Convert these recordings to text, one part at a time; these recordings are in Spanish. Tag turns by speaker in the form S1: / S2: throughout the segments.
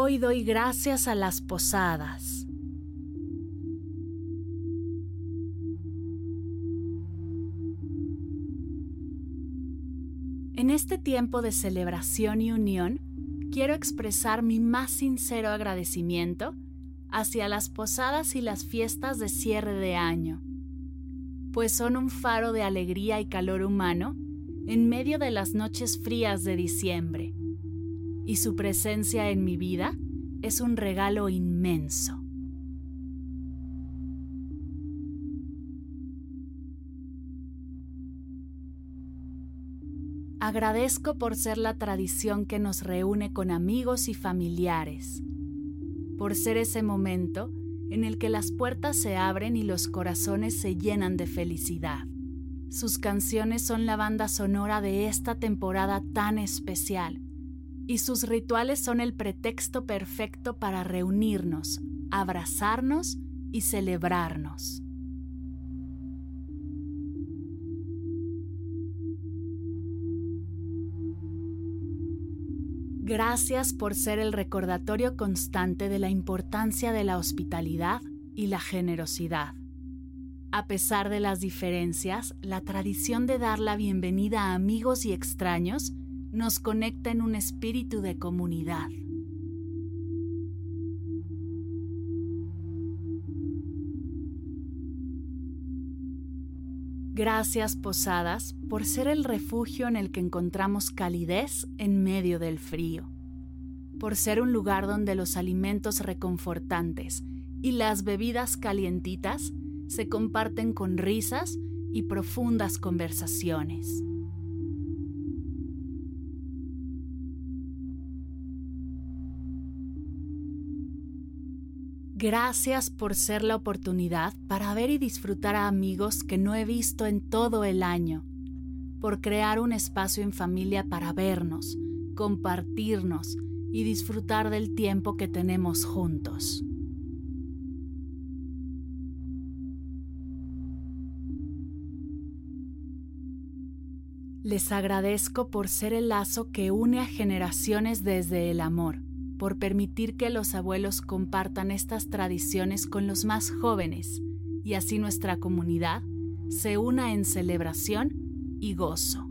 S1: Hoy doy gracias a las posadas. En este tiempo de celebración y unión, quiero expresar mi más sincero agradecimiento hacia las posadas y las fiestas de cierre de año, pues son un faro de alegría y calor humano en medio de las noches frías de diciembre y su presencia en mi vida es un regalo inmenso. Agradezco por ser la tradición que nos reúne con amigos y familiares, por ser ese momento en el que las puertas se abren y los corazones se llenan de felicidad. Sus canciones son la banda sonora de esta temporada tan especial y sus rituales son el pretexto perfecto para reunirnos, abrazarnos y celebrarnos. Gracias por ser el recordatorio constante de la importancia de la hospitalidad y la generosidad. A pesar de las diferencias, la tradición de dar la bienvenida a amigos y extraños nos conecta en un espíritu de comunidad. Gracias Posadas por ser el refugio en el que encontramos calidez en medio del frío, por ser un lugar donde los alimentos reconfortantes y las bebidas calientitas se comparten con risas y profundas conversaciones. Gracias por ser la oportunidad para ver y disfrutar a amigos que no he visto en todo el año, por crear un espacio en familia para vernos, compartirnos y disfrutar del tiempo que tenemos juntos. Les agradezco por ser el lazo que une a generaciones desde el amor por permitir que los abuelos compartan estas tradiciones con los más jóvenes y así nuestra comunidad se una en celebración y gozo.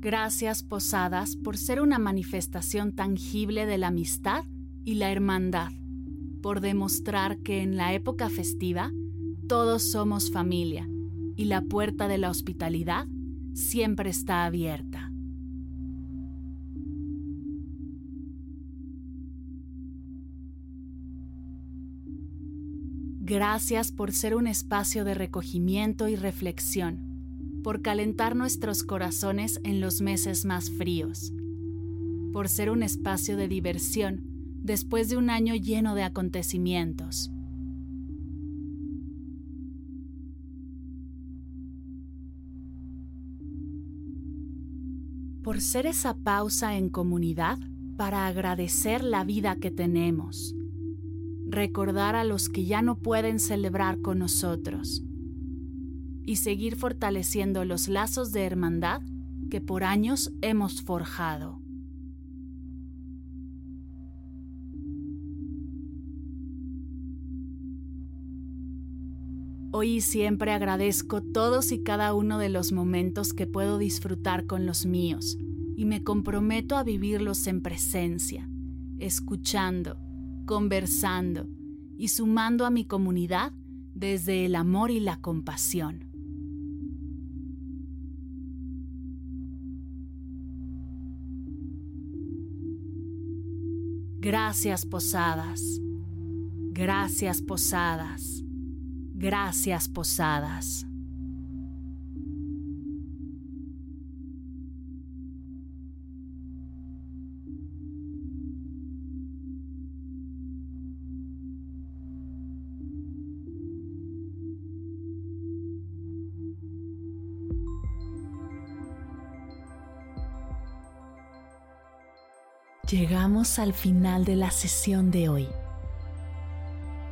S1: Gracias Posadas por ser una manifestación tangible de la amistad y la hermandad, por demostrar que en la época festiva todos somos familia y la puerta de la hospitalidad siempre está abierta. Gracias por ser un espacio de recogimiento y reflexión, por calentar nuestros corazones en los meses más fríos, por ser un espacio de diversión después de un año lleno de acontecimientos por ser esa pausa en comunidad para agradecer la vida que tenemos, recordar a los que ya no pueden celebrar con nosotros y seguir fortaleciendo los lazos de hermandad que por años hemos forjado. Hoy y siempre agradezco todos y cada uno de los momentos que puedo disfrutar con los míos y me comprometo a vivirlos en presencia, escuchando, conversando y sumando a mi comunidad desde el amor y la compasión. Gracias Posadas. Gracias Posadas. Gracias Posadas. Llegamos al final de la sesión de hoy